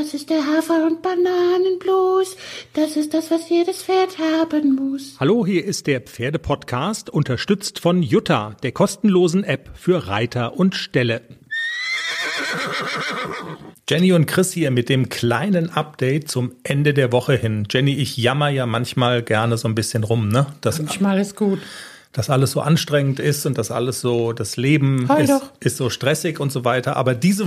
Das ist der Hafer- und Bananenblues. Das ist das, was jedes Pferd haben muss. Hallo, hier ist der Pferdepodcast, unterstützt von Jutta, der kostenlosen App für Reiter und Ställe. Jenny und Chris hier mit dem kleinen Update zum Ende der Woche hin. Jenny, ich jammer ja manchmal gerne so ein bisschen rum, ne? Das, manchmal ist gut dass alles so anstrengend ist und dass alles so, das Leben ist, ist, so stressig und so weiter. Aber diese,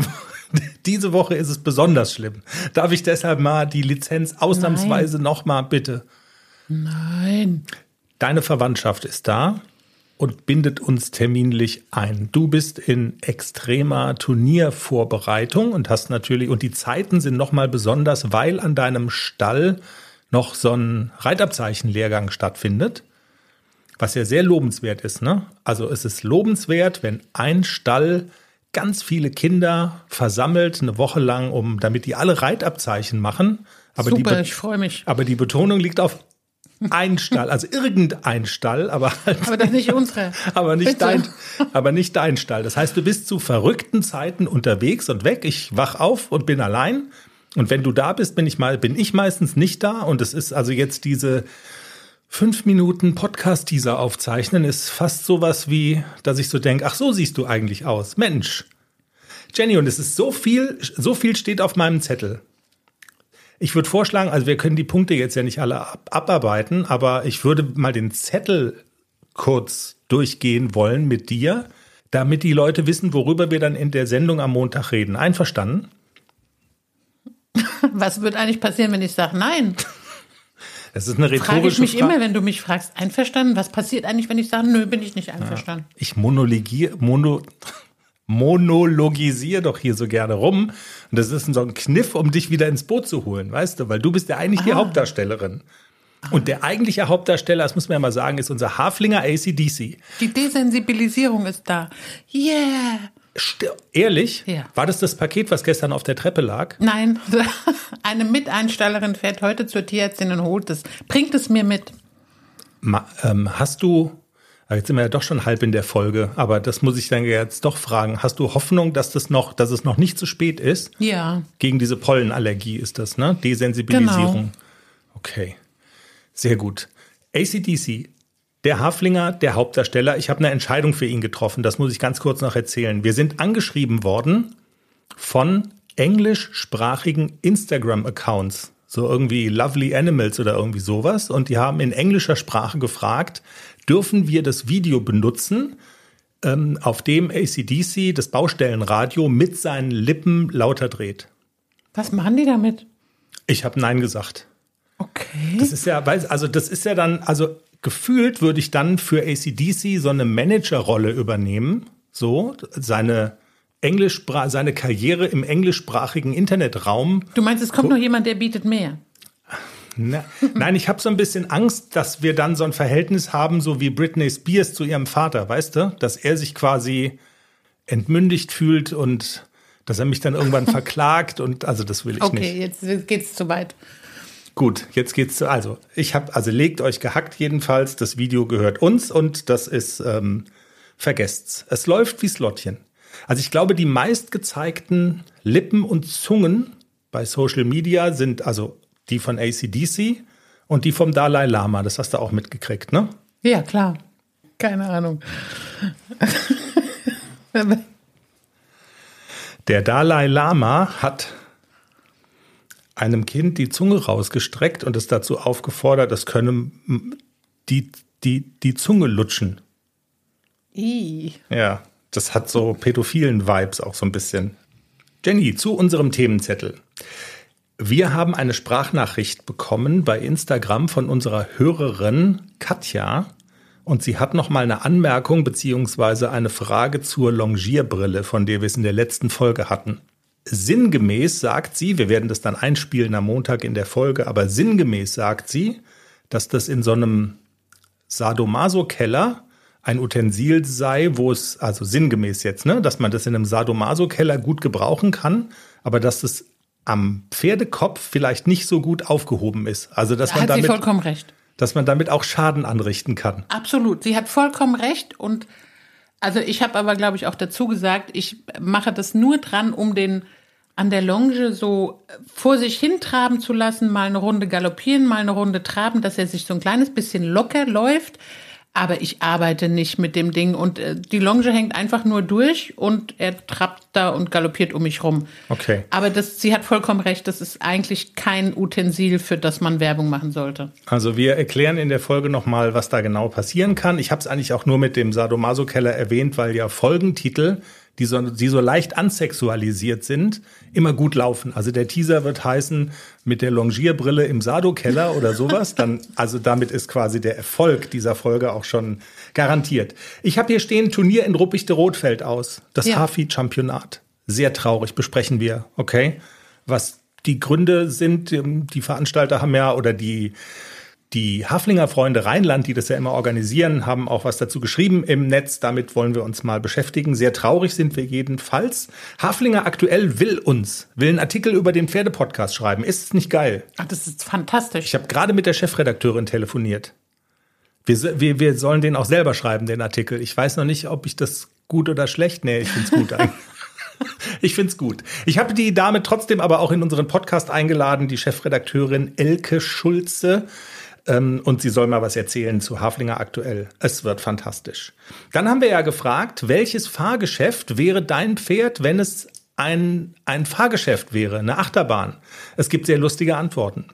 diese Woche ist es besonders schlimm. Darf ich deshalb mal die Lizenz ausnahmsweise nochmal bitte? Nein. Deine Verwandtschaft ist da und bindet uns terminlich ein. Du bist in extremer Turniervorbereitung und hast natürlich, und die Zeiten sind nochmal besonders, weil an deinem Stall noch so ein Reitabzeichenlehrgang stattfindet was ja sehr lobenswert ist. Ne? Also es ist lobenswert, wenn ein Stall ganz viele Kinder versammelt eine Woche lang, um damit die alle Reitabzeichen machen. Aber Super, ich freue mich. Aber die Betonung liegt auf ein Stall, also irgendein Stall, aber halt aber das nicht unsere. aber nicht Bitte. dein, aber nicht dein Stall. Das heißt, du bist zu verrückten Zeiten unterwegs und weg. Ich wach auf und bin allein. Und wenn du da bist, bin ich mal, bin ich meistens nicht da. Und es ist also jetzt diese Fünf Minuten Podcast-Teaser aufzeichnen ist fast sowas wie, dass ich so denke, ach so siehst du eigentlich aus. Mensch. Jenny, und es ist so viel, so viel steht auf meinem Zettel. Ich würde vorschlagen, also wir können die Punkte jetzt ja nicht alle ab abarbeiten, aber ich würde mal den Zettel kurz durchgehen wollen mit dir, damit die Leute wissen, worüber wir dann in der Sendung am Montag reden. Einverstanden? Was wird eigentlich passieren, wenn ich sage nein? Das ist eine rhetorische Frage ich mich Frage. immer, wenn du mich fragst, einverstanden? Was passiert eigentlich, wenn ich sage, nö, bin ich nicht einverstanden? Ja, ich monologiere, mono, monologisiere doch hier so gerne rum. Und das ist so ein Kniff, um dich wieder ins Boot zu holen, weißt du? Weil du bist ja eigentlich ah. die Hauptdarstellerin. Und der eigentliche Hauptdarsteller, das muss man ja mal sagen, ist unser Haflinger ACDC. Die Desensibilisierung ist da. Yeah. Ehrlich? Ja. War das das Paket, was gestern auf der Treppe lag? Nein, eine Miteinstellerin fährt heute zur Tierärztin und holt es. Bringt es mir mit. Ma, ähm, hast du, jetzt sind wir ja doch schon halb in der Folge, aber das muss ich dann jetzt doch fragen. Hast du Hoffnung, dass das noch, dass es noch nicht zu spät ist? Ja. Gegen diese Pollenallergie ist das, ne? Desensibilisierung. Genau. Okay. Sehr gut. ACDC, der Haflinger, der Hauptdarsteller, ich habe eine Entscheidung für ihn getroffen, das muss ich ganz kurz noch erzählen. Wir sind angeschrieben worden von englischsprachigen Instagram-Accounts, so irgendwie Lovely Animals oder irgendwie sowas, und die haben in englischer Sprache gefragt, dürfen wir das Video benutzen, ähm, auf dem ACDC das Baustellenradio mit seinen Lippen lauter dreht. Was machen die damit? Ich habe Nein gesagt. Okay. Das ist ja, also das ist ja dann, also gefühlt würde ich dann für ACDC so eine Managerrolle übernehmen, so seine Englischsprache, seine Karriere im englischsprachigen Internetraum. Du meinst, es kommt noch jemand, der bietet mehr? Na, nein, ich habe so ein bisschen Angst, dass wir dann so ein Verhältnis haben, so wie Britney Spears zu ihrem Vater, weißt du? Dass er sich quasi entmündigt fühlt und dass er mich dann irgendwann verklagt und also das will ich okay, nicht. Okay, jetzt geht's zu weit. Gut, jetzt geht's zu. Also, ich habe, also legt euch gehackt jedenfalls. Das Video gehört uns und das ist, ähm, vergesst's. Es läuft wie Slottchen. Also ich glaube, die meistgezeigten Lippen und Zungen bei Social Media sind also die von ACDC und die vom Dalai Lama. Das hast du auch mitgekriegt, ne? Ja, klar. Keine Ahnung. Der Dalai Lama hat einem Kind die Zunge rausgestreckt und es dazu aufgefordert, es könne die, die, die Zunge lutschen. I. Ja, das hat so pädophilen Vibes auch so ein bisschen. Jenny, zu unserem Themenzettel. Wir haben eine Sprachnachricht bekommen bei Instagram von unserer Hörerin Katja und sie hat noch mal eine Anmerkung beziehungsweise eine Frage zur Longierbrille, von der wir es in der letzten Folge hatten sinngemäß sagt sie, wir werden das dann einspielen am Montag in der Folge, aber sinngemäß sagt sie, dass das in so einem Sadomaso-Keller ein Utensil sei, wo es, also sinngemäß jetzt, ne, dass man das in einem Sadomaso-Keller gut gebrauchen kann, aber dass es am Pferdekopf vielleicht nicht so gut aufgehoben ist. Also, dass da man hat damit, sie vollkommen recht. Dass man damit auch Schaden anrichten kann. Absolut. Sie hat vollkommen recht und also ich habe aber, glaube ich, auch dazu gesagt, ich mache das nur dran, um den an der Longe so vor sich hin traben zu lassen, mal eine Runde galoppieren, mal eine Runde traben, dass er sich so ein kleines bisschen locker läuft. Aber ich arbeite nicht mit dem Ding und äh, die Longe hängt einfach nur durch und er trappt da und galoppiert um mich rum. Okay. Aber das, sie hat vollkommen recht, das ist eigentlich kein Utensil, für das man Werbung machen sollte. Also wir erklären in der Folge nochmal, was da genau passieren kann. Ich habe es eigentlich auch nur mit dem Sadomaso-Keller erwähnt, weil ja Folgentitel die so, die so leicht ansexualisiert sind, immer gut laufen. Also der Teaser wird heißen, mit der Longierbrille im Sado-Keller oder sowas. Dann, also damit ist quasi der Erfolg dieser Folge auch schon garantiert. Ich habe hier stehen Turnier in Ruppichte-Rotfeld aus. Das Ja. Hafi-Championat. Sehr traurig, besprechen wir, okay? Was die Gründe sind, ähm, die Veranstalter haben ja, oder die die Haflinger Freunde Rheinland, die das ja immer organisieren, haben auch was dazu geschrieben im Netz. Damit wollen wir uns mal beschäftigen. Sehr traurig sind wir jedenfalls. Haflinger aktuell will uns, will einen Artikel über den Pferdepodcast schreiben. Ist es nicht geil? Ach, das ist fantastisch. Ich habe gerade mit der Chefredakteurin telefoniert. Wir, wir, wir sollen den auch selber schreiben, den Artikel. Ich weiß noch nicht, ob ich das gut oder schlecht. Nee, ich find's gut eigentlich. Ich find's gut. Ich habe die Dame trotzdem aber auch in unseren Podcast eingeladen, die Chefredakteurin Elke Schulze. Ähm, und sie soll mal was erzählen zu Haflinger aktuell. Es wird fantastisch. Dann haben wir ja gefragt, welches Fahrgeschäft wäre dein Pferd, wenn es ein, ein Fahrgeschäft wäre, eine Achterbahn? Es gibt sehr lustige Antworten.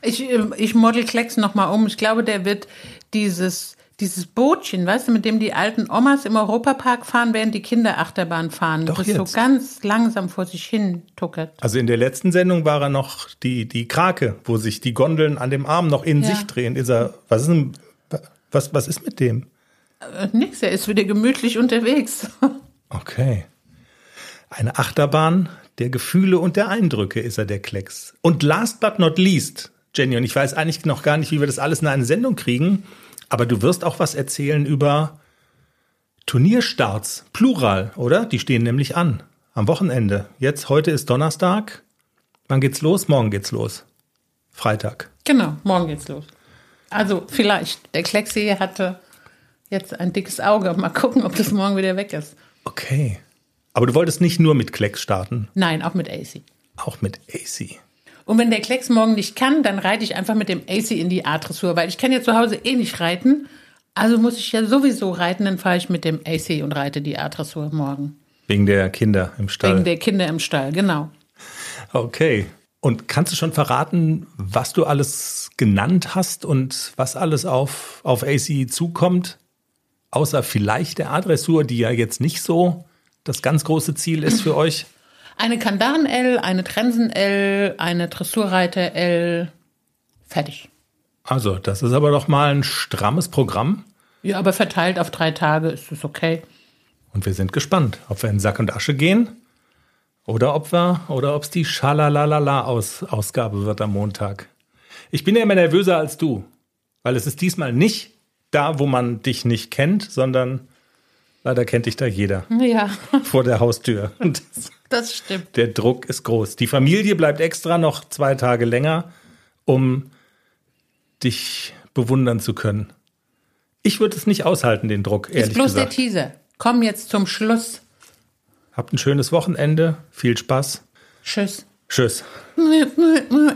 Ich, äh, ich model Klecks noch mal um. Ich glaube, der wird dieses, dieses Bootchen, weißt du, mit dem die alten Omas im Europapark fahren, während die Kinder Achterbahn fahren. Doch das so jetzt. ganz langsam vor sich hin tuckert. Also in der letzten Sendung war er noch die, die Krake, wo sich die Gondeln an dem Arm noch in Ja. sich drehen. Ist er, was ist denn, was, was ist mit dem? Äh, nix, er ist wieder gemütlich unterwegs. Okay. Eine Achterbahn der Gefühle und der Eindrücke ist er, der Klecks. Und last but not least, Jenny, und ich weiß eigentlich noch gar nicht, wie wir das alles in eine Sendung kriegen, aber du wirst auch was erzählen über Turnierstarts, Plural, oder? Die stehen nämlich an. Am Wochenende. Jetzt, heute ist Donnerstag. Wann geht's los? Morgen geht's los. Freitag. genau, morgen geht's los. Also vielleicht. Der Klecksee hatte jetzt ein dickes Auge. Mal gucken, ob das morgen wieder weg ist. Okay. Aber du wolltest nicht nur mit Klecks starten, Nein, auch mit AC. auch mit AC. Und wenn der Klecks morgen nicht kann, dann reite ich einfach mit dem AC in die A-Dressur, weil ich kann ja zu Hause eh nicht reiten. Also muss ich ja sowieso reiten, dann fahre ich mit dem AC und reite die A-Dressur morgen. Wegen der Kinder im Stall. Wegen der Kinder im Stall, genau. Okay. Und kannst du schon verraten, was du alles genannt hast und was alles auf, auf AC zukommt? Außer vielleicht der A-Dressur, die ja jetzt nicht so das ganz große Ziel ist für euch. Eine Kandaren-L, eine Trensen-L, eine Dressurreiter-L. Fertig. Also, das ist aber doch mal ein strammes Programm. Ja, aber verteilt auf drei Tage ist es okay. Und wir sind gespannt, ob wir in Sack und Asche gehen oder ob wir oder ob es die Schalalalala-Ausgabe wird am Montag. Ich bin ja immer nervöser als du, weil es ist diesmal nicht da, wo man dich nicht kennt, sondern leider kennt dich da jeder Ja, vor der Haustür. Und das, das stimmt. der Druck ist groß. Die Familie bleibt extra noch zwei Tage länger, um dich bewundern zu können. Ich würde es nicht aushalten, den Druck, ehrlich Ist bloß gesagt. der Teaser. Komm jetzt zum Schluss. Habt ein schönes Wochenende. Viel Spaß. Tschüss. Tschüss.